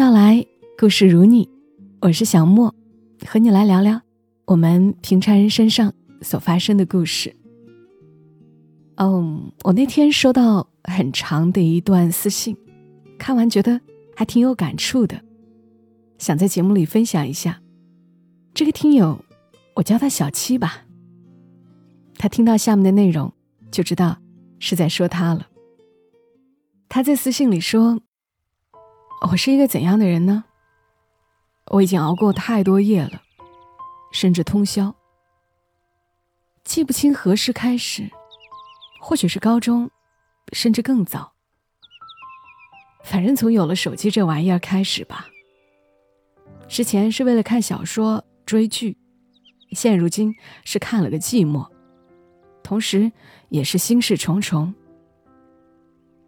到来，故事如你，我是小莫，和你来聊聊我们平常人身上所发生的故事。哦，我那天收到很长的一段私信，看完觉得还挺有感触的，想在节目里分享一下。这个听友，我叫他小七吧。他听到下面的内容，就知道是在说他了。他在私信里说。我是一个怎样的人呢？我已经熬过太多夜了，甚至通宵。记不清何时开始，或许是高中，甚至更早。反正从有了手机这玩意儿开始吧。之前是为了看小说、追剧，现如今是看了个寂寞，同时也是心事重重。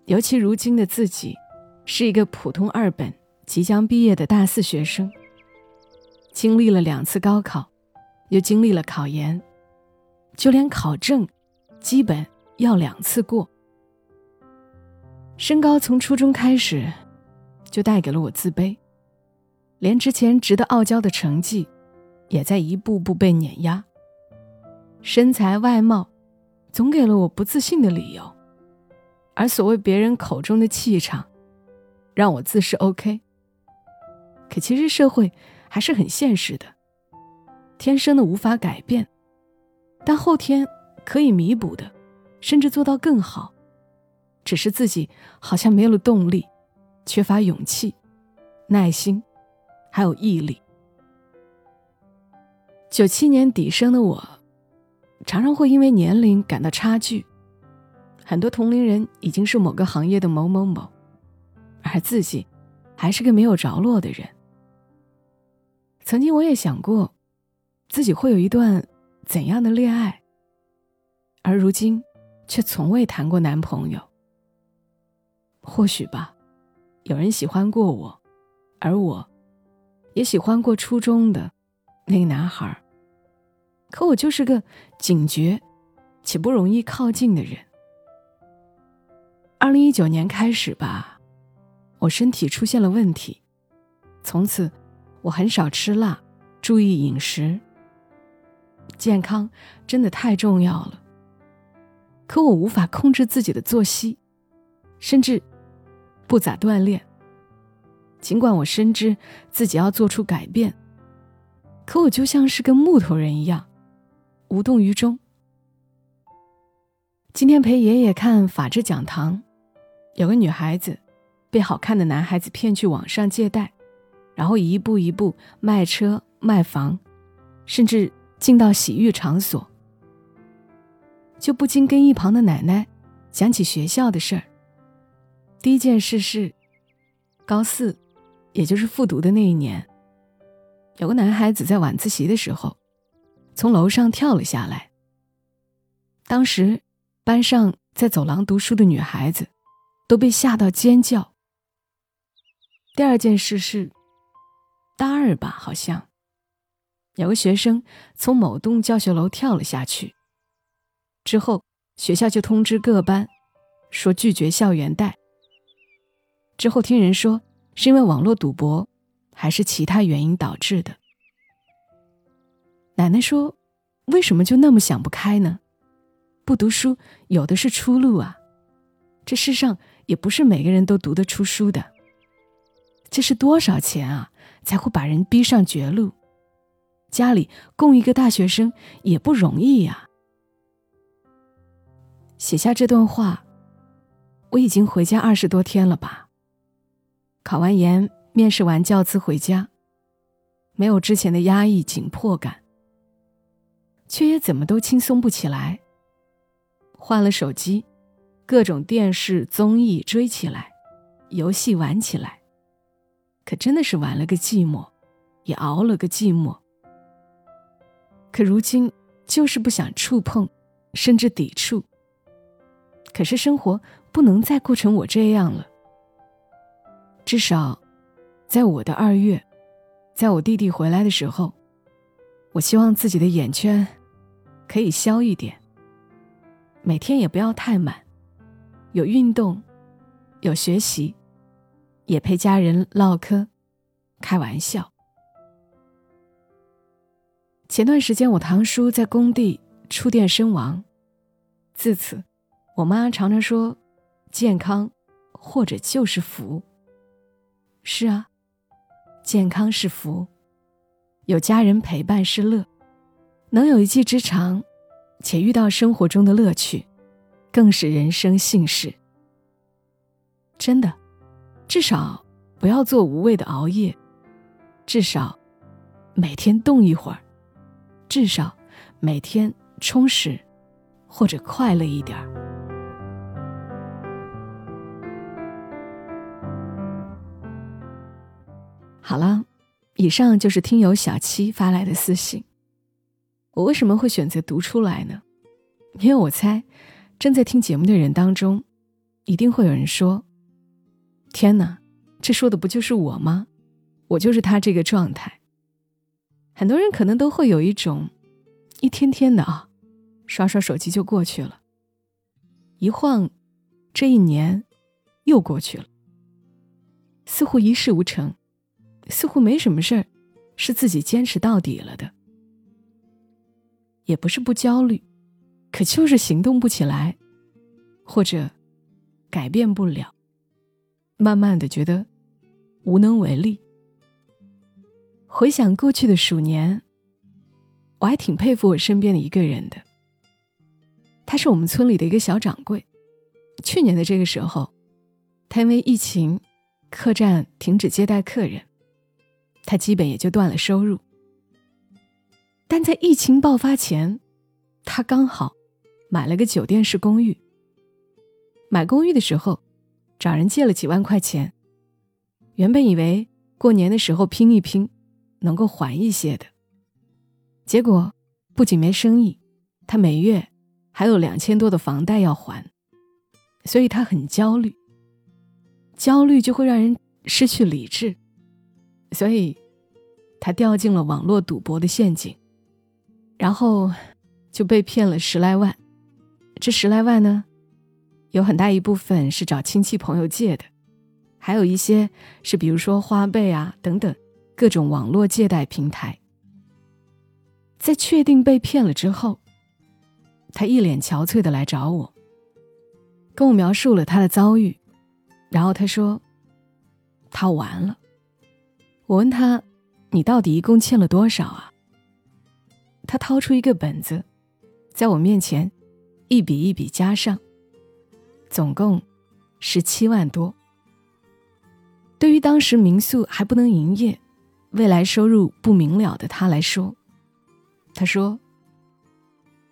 尤其如今的自己。是一个普通二本即将毕业的大四学生，经历了两次高考，又经历了考研，就连考证，基本要两次过。身高从初中开始，就带给了我自卑，连之前值得傲娇的成绩，也在一步步被碾压。身材外貌，总给了我不自信的理由，而所谓别人口中的气场。让我自视 OK，可其实社会还是很现实的，天生的无法改变，但后天可以弥补的，甚至做到更好，只是自己好像没有了动力，缺乏勇气、耐心，还有毅力。九七年底生的我，常常会因为年龄感到差距，很多同龄人已经是某个行业的某某某。而自己，还是个没有着落的人。曾经我也想过，自己会有一段怎样的恋爱，而如今，却从未谈过男朋友。或许吧，有人喜欢过我，而我，也喜欢过初中的那个男孩。可我就是个警觉且不容易靠近的人。二零一九年开始吧。我身体出现了问题，从此我很少吃辣，注意饮食。健康真的太重要了，可我无法控制自己的作息，甚至不咋锻炼。尽管我深知自己要做出改变，可我就像是个木头人一样，无动于衷。今天陪爷爷看法制讲堂，有个女孩子。被好看的男孩子骗去网上借贷，然后一步一步卖车卖房，甚至进到洗浴场所，就不禁跟一旁的奶奶讲起学校的事儿。第一件事是，高四，也就是复读的那一年，有个男孩子在晚自习的时候，从楼上跳了下来。当时，班上在走廊读书的女孩子，都被吓到尖叫。第二件事是，大二吧，好像有个学生从某栋教学楼跳了下去。之后学校就通知各班，说拒绝校园贷。之后听人说是因为网络赌博，还是其他原因导致的。奶奶说：“为什么就那么想不开呢？不读书有的是出路啊！这世上也不是每个人都读得出书的。”这是多少钱啊？才会把人逼上绝路？家里供一个大学生也不容易呀。写下这段话，我已经回家二十多天了吧。考完研，面试完教资回家，没有之前的压抑紧迫感，却也怎么都轻松不起来。换了手机，各种电视综艺追起来，游戏玩起来。可真的是玩了个寂寞，也熬了个寂寞。可如今就是不想触碰，甚至抵触。可是生活不能再过成我这样了。至少，在我的二月，在我弟弟回来的时候，我希望自己的眼圈可以消一点。每天也不要太满，有运动，有学习。也陪家人唠嗑，开玩笑。前段时间我堂叔在工地触电身亡，自此，我妈常常说：“健康，或者就是福。”是啊，健康是福，有家人陪伴是乐，能有一技之长，且遇到生活中的乐趣，更是人生幸事。真的，至少不要做无谓的熬夜，至少每天动一会儿，至少每天充实或者快乐一点儿。好了，以上就是听友小七发来的私信。我为什么会选择读出来呢？因为我猜，正在听节目的人当中，一定会有人说。天哪，这说的不就是我吗？我就是他这个状态。很多人可能都会有一种，一天天的啊，刷刷手机就过去了。一晃，这一年又过去了，似乎一事无成，似乎没什么事儿是自己坚持到底了的。也不是不焦虑，可就是行动不起来，或者改变不了。慢慢的觉得无能为力。回想过去的鼠年，我还挺佩服我身边的一个人的。他是我们村里的一个小掌柜。去年的这个时候，他因为疫情，客栈停止接待客人，他基本也就断了收入。但在疫情爆发前，他刚好买了个酒店式公寓。买公寓的时候。找人借了几万块钱，原本以为过年的时候拼一拼，能够还一些的。结果不仅没生意，他每月还有两千多的房贷要还，所以他很焦虑。焦虑就会让人失去理智，所以他掉进了网络赌博的陷阱，然后就被骗了十来万。这十来万呢？有很大一部分是找亲戚朋友借的，还有一些是比如说花呗啊等等各种网络借贷平台。在确定被骗了之后，他一脸憔悴的来找我，跟我描述了他的遭遇，然后他说他完了。我问他你到底一共欠了多少啊？他掏出一个本子，在我面前一笔一笔加上。总共十七万多。对于当时民宿还不能营业、未来收入不明了的他来说，他说：“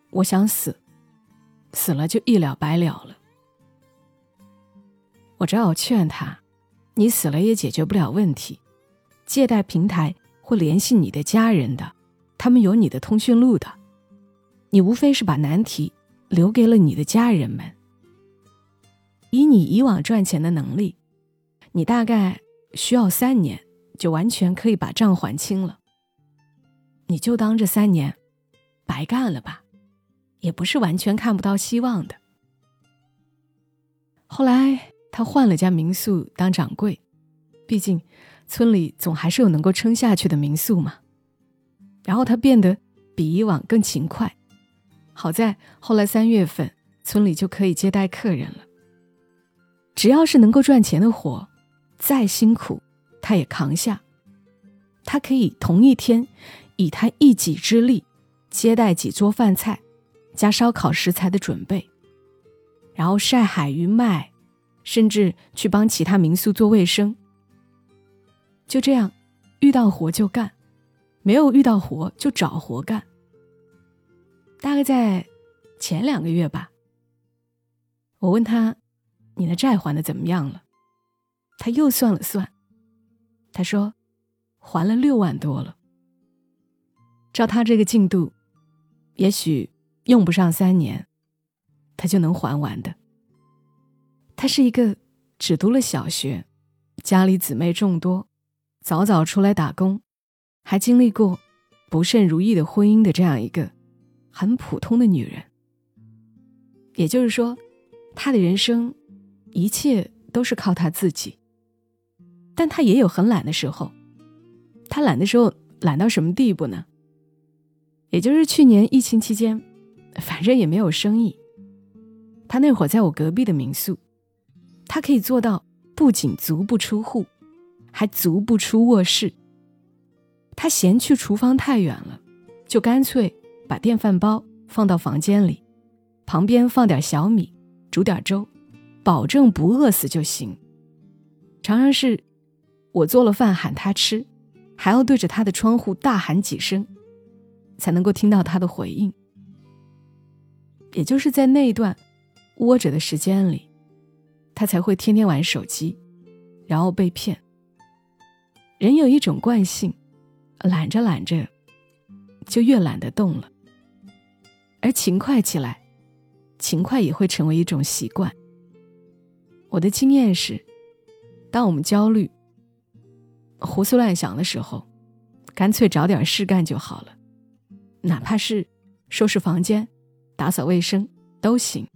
我想死，死了就一了百了了。”我只好劝他：“你死了也解决不了问题，借贷平台会联系你的家人的，他们有你的通讯录的，你无非是把难题留给了你的家人们。”以你以往赚钱的能力，你大概需要三年就完全可以把账还清了。你就当这三年白干了吧，也不是完全看不到希望的。后来他换了家民宿当掌柜，毕竟村里总还是有能够撑下去的民宿嘛。然后他变得比以往更勤快，好在后来三月份村里就可以接待客人了。只要是能够赚钱的活，再辛苦，他也扛下。他可以同一天，以他一己之力接待几桌饭菜，加烧烤食材的准备，然后晒海鱼卖，甚至去帮其他民宿做卫生。就这样，遇到活就干，没有遇到活就找活干。大概在前两个月吧，我问他。你的债还的怎么样了？他又算了算，他说，还了六万多了。照他这个进度，也许用不上三年，他就能还完的。他是一个只读了小学，家里姊妹众多，早早出来打工，还经历过不甚如意的婚姻的这样一个很普通的女人。也就是说，她的人生。一切都是靠他自己，但他也有很懒的时候，他懒的时候懒到什么地步呢？也就是去年疫情期间，反正也没有生意。他那会儿在我隔壁的民宿，他可以做到不仅足不出户，还足不出卧室。他嫌去厨房太远了，就干脆把电饭煲放到房间里，旁边放点小米，煮点粥，保证不饿死就行。常常是，我做了饭喊他吃，还要对着他的窗户大喊几声。才能够听到他的回应，也就是在那一段窝着的时间里，他才会天天玩手机，然后被骗。人有一种惯性，懒着懒着，就越懒得动了。而勤快起来，勤快也会成为一种习惯。我的经验是，当我们焦虑、胡思乱想的时候，干脆找点事干就好了。哪怕是收拾房间、打扫卫生都行，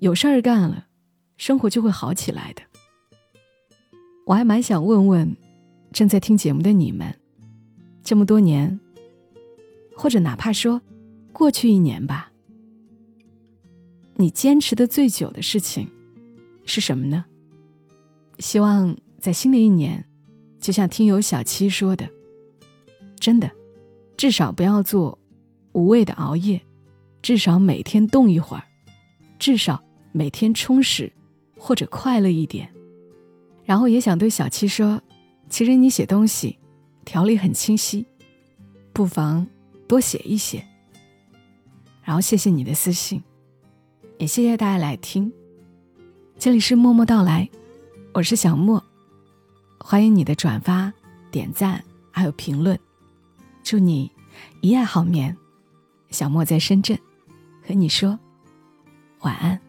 有事儿干了，生活就会好起来的。我还蛮想问问正在听节目的你们，这么多年，或者哪怕说过去一年吧，你坚持的最久的事情是什么呢？希望在新的一年，就像听友小七说的，真的。至少不要做无谓的熬夜，至少每天动一会儿，至少每天充实或者快乐一点。然后也想对小七说，其实你写东西条理很清晰，不妨多写一写。然后谢谢你的私信，也谢谢大家来听。这里是默默到来，我是小莫，欢迎你的转发、点赞还有评论。祝你一夜好眠，小莫在深圳，和你说晚安。